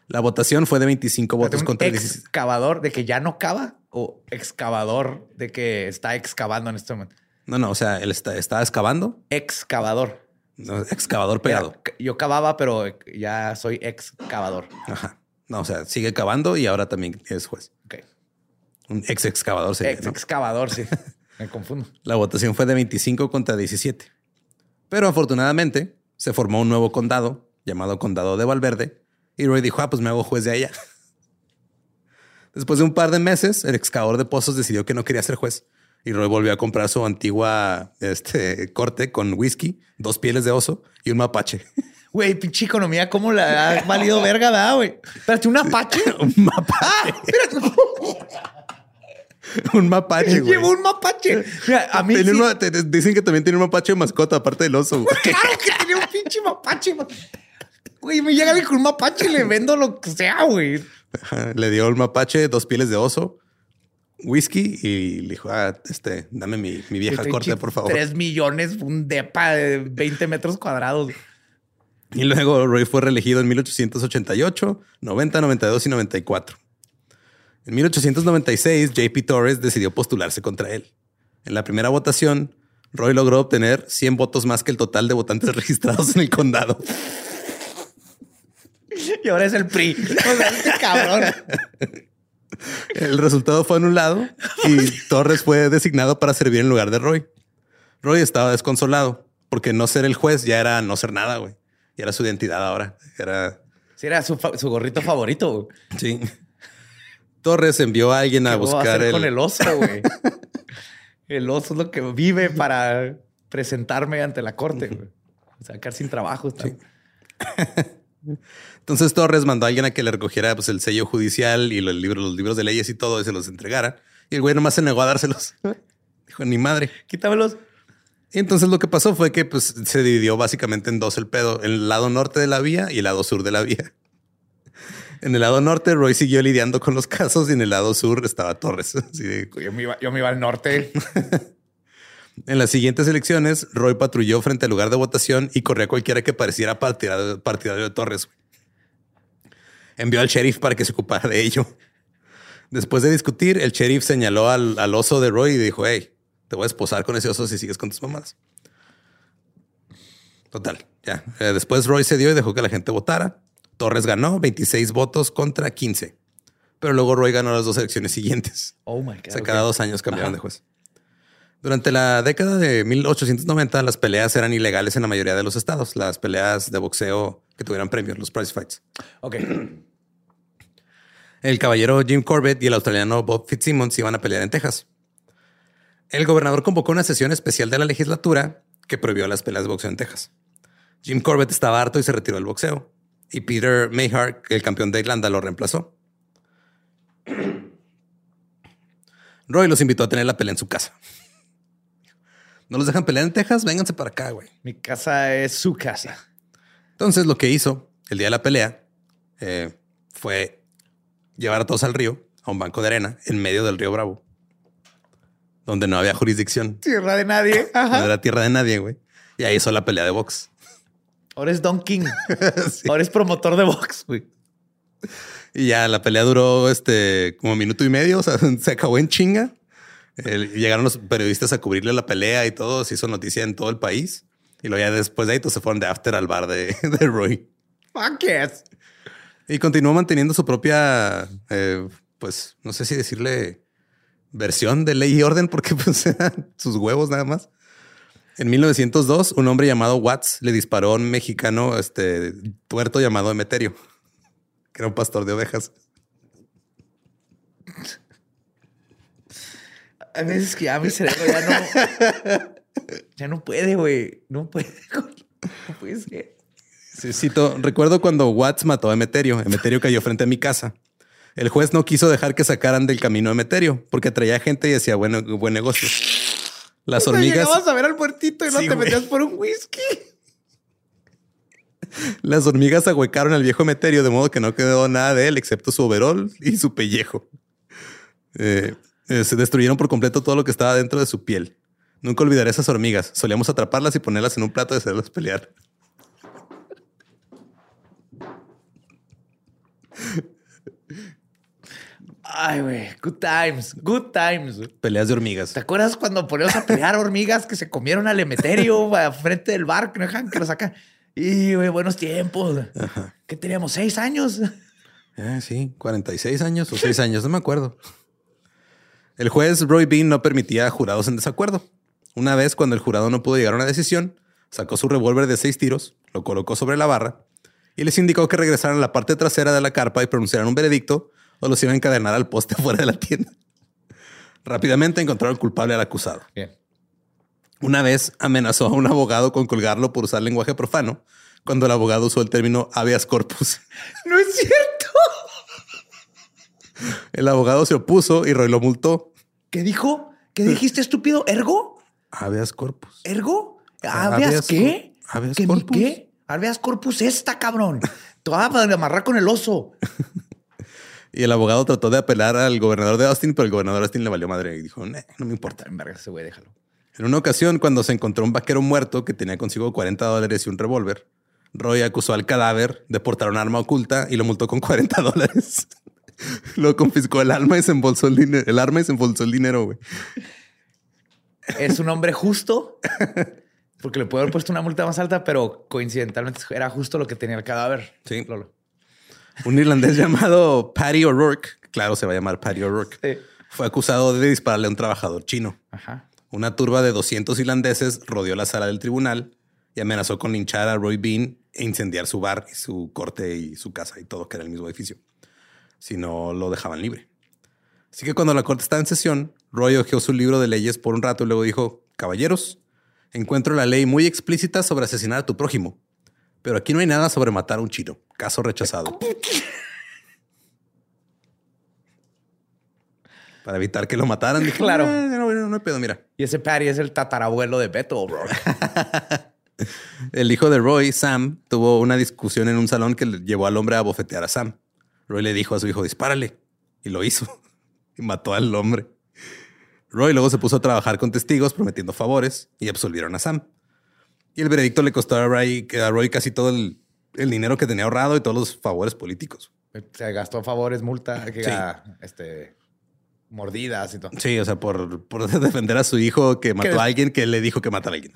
La votación fue de 25 votos ¿Un contra 16. excavador de que ya no cava o excavador de que está excavando en este momento? No, no, o sea, él está, estaba excavando. Excavador. No, excavador pegado. Era- yo cavaba, pero ya soy excavador. Ajá. No, o sea, sigue cavando y ahora también es juez. Ok. Un ex excavador sería, Ex ¿no? excavador, sí. Me confundo. La votación fue de 25 contra 17. Pero afortunadamente se formó un nuevo condado llamado Condado de Valverde y Roy dijo, ah, pues me hago juez de allá. Después de un par de meses, el excavador de pozos decidió que no quería ser juez y Roy volvió a comprar su antigua este, corte con whisky, dos pieles de oso y un mapache. Güey, pinche economía, ¿cómo la ha valido verga, da, güey? Espérate, ¿un apache? un mapache. un mapache, güey. Llevo un mapache. Mira, a mí Tiene sí- te- te- dicen que también tiene un mapache de mascota, aparte del oso. güey. Claro que tenía un pinche mapache. ma- Güey, me llega alguien con un mapache y le vendo lo que sea, güey. Le dio el mapache dos pieles de oso, whisky y le dijo, ah, este, dame mi, mi vieja corte, por favor. Tres millones, un depa de 20 metros cuadrados. Y luego Roy fue reelegido en 1888, 90, 92 y 94. En 1896, JP Torres decidió postularse contra él. En la primera votación, Roy logró obtener 100 votos más que el total de votantes registrados en el condado. Y ahora es el PRI. O sea, este cabrón. El resultado fue anulado y Torres fue designado para servir en lugar de Roy. Roy estaba desconsolado porque no ser el juez ya era no ser nada, güey. Y era su identidad ahora. Era Sí, era su, fa- su gorrito favorito. güey. sí. Torres envió a alguien a ¿Qué voy a buscar hacer el, con el oso, güey. El oso es lo que vive para presentarme ante la corte, güey. Sacar sin trabajo. está. Entonces Torres mandó a alguien a que le recogiera pues, el sello judicial y los libros, los libros de leyes y todo y se los entregara. Y el güey nomás se negó a dárselos. Dijo, ni madre. Quítamelos. Y entonces lo que pasó fue que pues, se dividió básicamente en dos el pedo, el lado norte de la vía y el lado sur de la vía. En el lado norte, Roy siguió lidiando con los casos y en el lado sur estaba Torres. Así de- Yo me iba, yo me iba al norte. En las siguientes elecciones, Roy patrulló frente al lugar de votación y corría a cualquiera que pareciera partidario, partidario de Torres. Envió al sheriff para que se ocupara de ello. Después de discutir, el sheriff señaló al, al oso de Roy y dijo, hey, te voy a esposar con ese oso si sigues con tus mamadas. Total, ya. Eh, después Roy se dio y dejó que la gente votara. Torres ganó 26 votos contra 15. Pero luego Roy ganó las dos elecciones siguientes. Oh my God. O sea, cada dos años cambiaron Ajá. de juez. Durante la década de 1890, las peleas eran ilegales en la mayoría de los estados. Las peleas de boxeo que tuvieran premios, los prize fights. Ok. El caballero Jim Corbett y el australiano Bob Fitzsimmons iban a pelear en Texas. El gobernador convocó una sesión especial de la legislatura que prohibió las peleas de boxeo en Texas. Jim Corbett estaba harto y se retiró del boxeo. Y Peter Mayhart, el campeón de Irlanda, lo reemplazó. Roy los invitó a tener la pelea en su casa. ¿No los dejan pelear en Texas? Vénganse para acá, güey. Mi casa es su casa. Entonces lo que hizo el día de la pelea eh, fue llevar a todos al río, a un banco de arena, en medio del río Bravo, donde no había jurisdicción. Tierra de nadie. No era tierra de nadie, güey. Y ahí hizo la pelea de box. Ahora es Don King. Ahora es promotor de box, güey. Y ya la pelea duró este como minuto y medio, o sea, se acabó en chinga. Llegaron los periodistas a cubrirle la pelea y todo, se hizo noticia en todo el país. Y luego ya después de ahí todos se fueron de after al bar de, de Roy. Fuck yes. Y continuó manteniendo su propia, eh, pues no sé si decirle versión de ley y orden, porque pues eran sus huevos nada más. En 1902, un hombre llamado Watts le disparó a un mexicano este, tuerto llamado Emeterio, que era un pastor de ovejas. A veces que ya mi cerebro ya no. Ya no puede, güey. No puede. No puede ser. Sí, cito, recuerdo cuando Watts mató a Emeterio. Emeterio cayó frente a mi casa. El juez no quiso dejar que sacaran del camino a Emeterio porque traía gente y decía bueno, buen negocio. Las hormigas, Llegabas a ver al puertito y no Sí, te güey. metías por un whisky. las hormigas ahuecaron al viejo Emeterio de modo que no quedó nada de él excepto su overol y su pellejo. Eh, eh, se destruyeron por completo todo lo que estaba dentro de su piel. Nunca olvidaré esas hormigas. Solíamos atraparlas y ponerlas en un plato y hacerlas pelear. Ay, güey. Good times. Good times. Peleas de hormigas. ¿Te acuerdas cuando poníamos a pelear hormigas que se comieron al Emeterio a frente del bar que no dejan que lo sacan? Y, güey, buenos tiempos. ¿Qué teníamos? ¿Seis años? Eh, sí, 46 años o 6 años, no me acuerdo. El juez Roy Bean no permitía jurados en desacuerdo. Una vez, cuando el jurado no pudo llegar a una decisión, sacó su revólver de seis tiros, lo colocó sobre la barra y les indicó que regresaran a la parte trasera de la carpa y pronunciaran un veredicto o los iba a encadenar al poste fuera de la tienda. Rápidamente encontraron culpable al acusado. Bien. Una vez amenazó a un abogado con colgarlo por usar lenguaje profano, cuando el abogado usó el término habeas corpus. No es cierto. El abogado se opuso y Roy lo multó. ¿Qué dijo? ¿Qué dijiste, estúpido? ¿Ergo? Habeas corpus. ¿Ergo? Habeas ¿Habeas qué? habeas ¿Qué, corpus. qué? Habeas corpus esta, cabrón. Toda para amarrar con el oso. Y el abogado trató de apelar al gobernador de Austin, pero el gobernador de Austin le valió madre y dijo, "Nah, no me importa. En verga ese güey, déjalo. En una ocasión, cuando se encontró un vaquero muerto que tenía consigo 40 dólares y un revólver, Roy acusó al cadáver de portar un arma oculta y lo multó con 40 dólares. lo confiscó el arma y se embolsó el dinero, el arma y se embolsó el dinero, güey. Es un hombre justo. Porque le puede haber puesto una multa más alta, pero coincidentalmente era justo lo que tenía el cadáver. Sí. Lolo. Un irlandés llamado Paddy O'Rourke, claro, se va a llamar Paddy O'Rourke, Sí. fue acusado de dispararle a un trabajador chino. Ajá. Una turba de 200 irlandeses rodeó la sala del tribunal y amenazó con linchar a Roy Bean e incendiar su bar y su corte y su casa y todo, que era el mismo edificio, si no lo dejaban libre. Así que cuando la corte estaba en sesión, Roy hojeó su libro de leyes por un rato y luego dijo, caballeros, encuentro la ley muy explícita sobre asesinar a tu prójimo, pero aquí no hay nada sobre matar a un chino. Caso rechazado. Para evitar que lo mataran. Dije, Claro. "Eh, no, no, no hay pedo, mira. Y ese Patty es el tatarabuelo de Beto O'Rourke. El hijo de Roy, Sam, tuvo una discusión en un salón que le llevó al hombre a bofetear a Sam. Roy le dijo a su hijo, dispárale. Y lo hizo. Y mató al hombre. Roy luego se puso a trabajar con testigos prometiendo favores y absolvieron a Sam. Y el veredicto le costó a Roy, a Roy casi todo el, el dinero que tenía ahorrado y todos los favores políticos. Se gastó favores, multa, que, Sí. ah, este, mordidas y todo. Sí, o sea, por, por defender a su hijo que mató a alguien que le dijo que matara a alguien.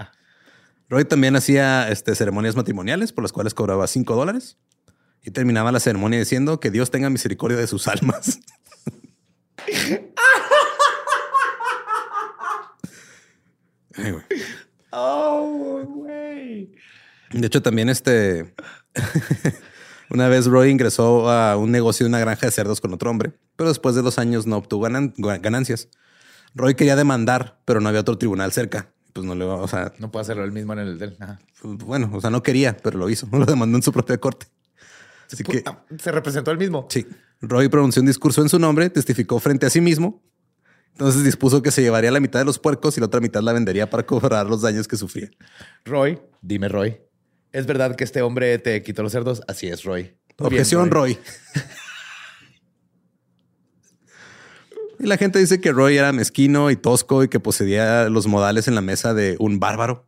Roy también hacía este, ceremonias matrimoniales por las cuales cobraba 5 dólares y terminaba la ceremonia diciendo que Dios tenga misericordia de sus almas. Ay, güey. Oh, güey. De hecho, también este. una vez Roy ingresó a un negocio de una granja de cerdos con otro hombre, pero después de dos años no obtuvo ganan- ganancias. Roy quería demandar, pero no había otro tribunal cerca. Pues no le va, o sea, No puedo hacerlo él mismo en el del. Ajá. pues, bueno, o sea, no quería, pero lo hizo. Lo demandó en su propia corte. Así que Ah, Se representó él mismo. sí, Roy pronunció un discurso en su nombre, testificó frente a sí mismo. Entonces dispuso que se llevaría la mitad de los puercos y la otra mitad la vendería para cobrar los daños que sufría. Roy, dime, Roy. ¿Es verdad que este hombre te quitó los cerdos? Así es, Roy. Objeción, Roy. y la gente dice que Roy era mezquino y tosco y que poseía los modales en la mesa de un bárbaro.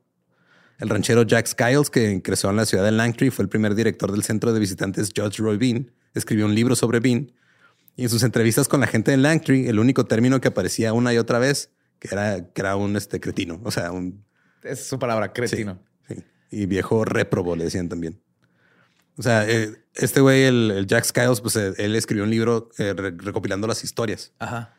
El ranchero Jack Skiles, que creció en la ciudad de Langtree, fue el primer director del centro de visitantes Judge Roy Bean. Escribió un libro sobre Bean. Y en sus entrevistas con la gente de Langtree, el único término que aparecía una y otra vez, que era, que era un este, cretino. O sea, un Es su palabra, cretino. Sí. Y viejo réprobo, le decían también. O sea, eh, este güey, el, el Jack Skiles, pues eh, él escribió un libro eh, re- recopilando las historias. Ajá.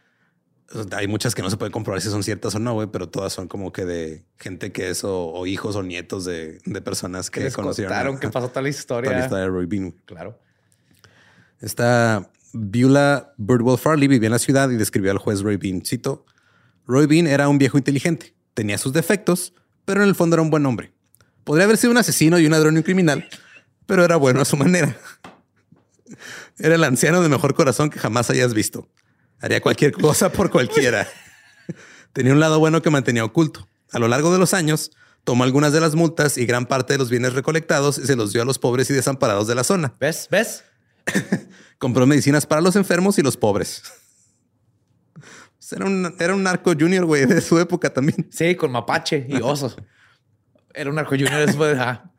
Hay muchas que no se puede comprobar si son ciertas o no, güey, pero todas son como que de gente que es o, o hijos o nietos de, de personas Que que les conocieron. contaron a- que pasó tal historia. la historia de Roy Bean. Claro. Esta Beulah Birdwell Farley vivía en la ciudad y describió al juez Roy Bean. Cito, Roy Bean era un viejo inteligente, tenía sus defectos, pero en el fondo era un buen hombre. Podría haber sido un asesino y un ladrón y un criminal, pero era bueno a su manera. Era el anciano de mejor corazón que jamás hayas visto. Haría cualquier cosa por cualquiera. Tenía un lado bueno que mantenía oculto. A lo largo de los años, tomó algunas de las multas y gran parte de los bienes recolectados y se los dio a los pobres y desamparados de la zona. ¿Ves? ¿Ves? Compró medicinas para los enfermos y los pobres. Era un, era un narco junior, güey, de su época también. Sí, con mapache y osos. Era un narco junior después. ajá.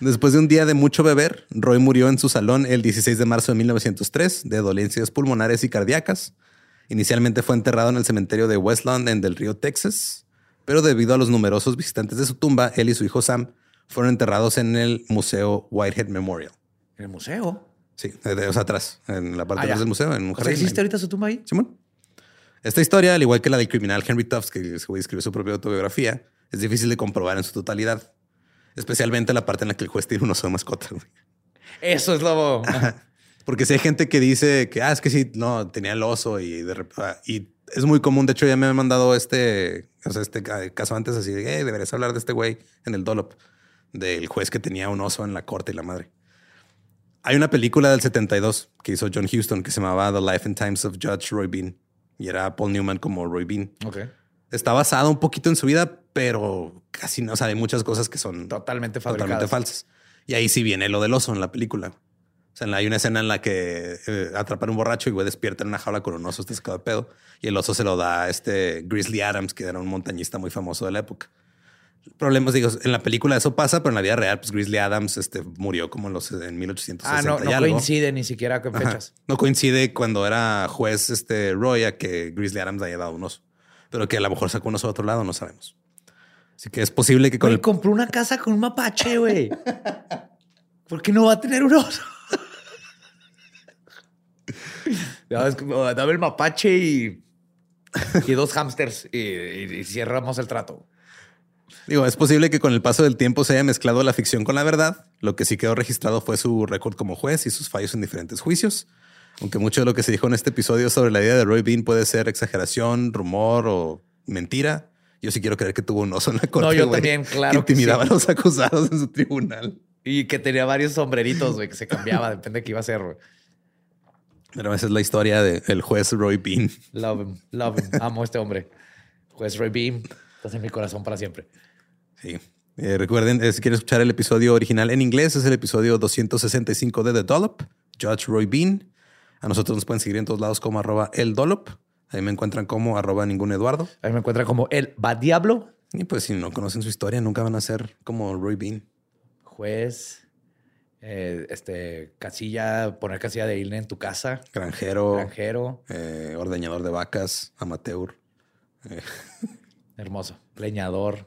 Después de un día de mucho beber, Roy murió en su salón el 16 de marzo de 1903 de dolencias pulmonares y cardíacas. Inicialmente fue enterrado en el cementerio de Westland en Del Río, Texas, pero debido a los numerosos visitantes de su tumba, él y su hijo Sam fueron enterrados en el Museo Whitehead Memorial. En el museo. Sí, de, o sea, atrás, en la parte Ah, de ya. atrás del museo, en un O sea, jardín. ¿Existe ahorita su tumba ahí? Simón. Esta historia, al igual que la del criminal Henry Tufts, que escribió su propia autobiografía, es difícil de comprobar en su totalidad. Especialmente la parte en la que el juez tiene un oso de mascota. güey. Eso es lo. Porque si hay gente que dice que, ah, es que sí, no, tenía el oso y de rep- ah, y es muy común. De hecho, ya me han mandado este, o sea, este ca- caso antes así de, eh, deberías hablar de este güey en el Dolop, del juez que tenía un oso en la corte y la madre. Hay una película del 72 que hizo John Huston que se llamaba The Life and Times of Judge Roy Bean y era Paul Newman como Roy Bean. Ok. Está basado un poquito en su vida, pero casi no. O sea, hay muchas cosas que son Totalmente totalmente falsas. Y ahí sí viene lo del oso en la película. O sea, hay una escena en la que eh, atrapan un borracho y güey despierta en una jaula con un oso, está de pedo. Y el oso se lo da a este Grizzly Adams, que era un montañista muy famoso de la época. El problema es, digo, en la película eso pasa, pero en la vida real, pues Grizzly Adams este, murió como en, los, en 1860 Ah, no, y no algo. coincide ni siquiera con Ajá. fechas. No coincide cuando era juez este Roy a que Grizzly Adams haya dado un oso. Pero que a lo mejor sacó un oso de otro lado, no sabemos. Así que es posible que con Güey, el compró una casa con un mapache, güey. ¿Por qué no va a tener un oso? Ves, como, Dame el mapache y, y dos hamsters y, y- y cerramos el trato. Digo, es posible que con el paso del tiempo se haya mezclado la ficción con la verdad. Lo que sí quedó registrado fue su récord como juez y sus fallos en diferentes juicios. Aunque mucho de lo que se dijo en este episodio sobre la vida de Roy Bean puede ser exageración, rumor o mentira. Yo sí quiero creer que tuvo un oso en la corte. No, yo también, claro Que que intimidaba sí. a los acusados en su tribunal. Y que tenía varios sombreritos, güey, que se cambiaba, depende de qué iba a ser. güey. Pero esa es la historia del juez Roy Bean. Love him, love him. Amo a este hombre. Juez Roy Beam, estás en mi corazón para siempre. Sí. Eh, recuerden, eh, si quieren escuchar el episodio original en inglés, es el episodio 265 de The Dollop, Judge Roy Bean. A nosotros nos pueden seguir en todos lados como arroba el Dollop. Ahí me encuentran como arroba ningún Eduardo. Ahí me encuentra como el va diablo, Y pues si no conocen su historia, nunca van a ser como Roy Bean. juez, eh, este, casilla, poner casilla de ILNE en tu casa, Granjero, granjero, eh, ordeñador de vacas, amateur. hermoso, leñador,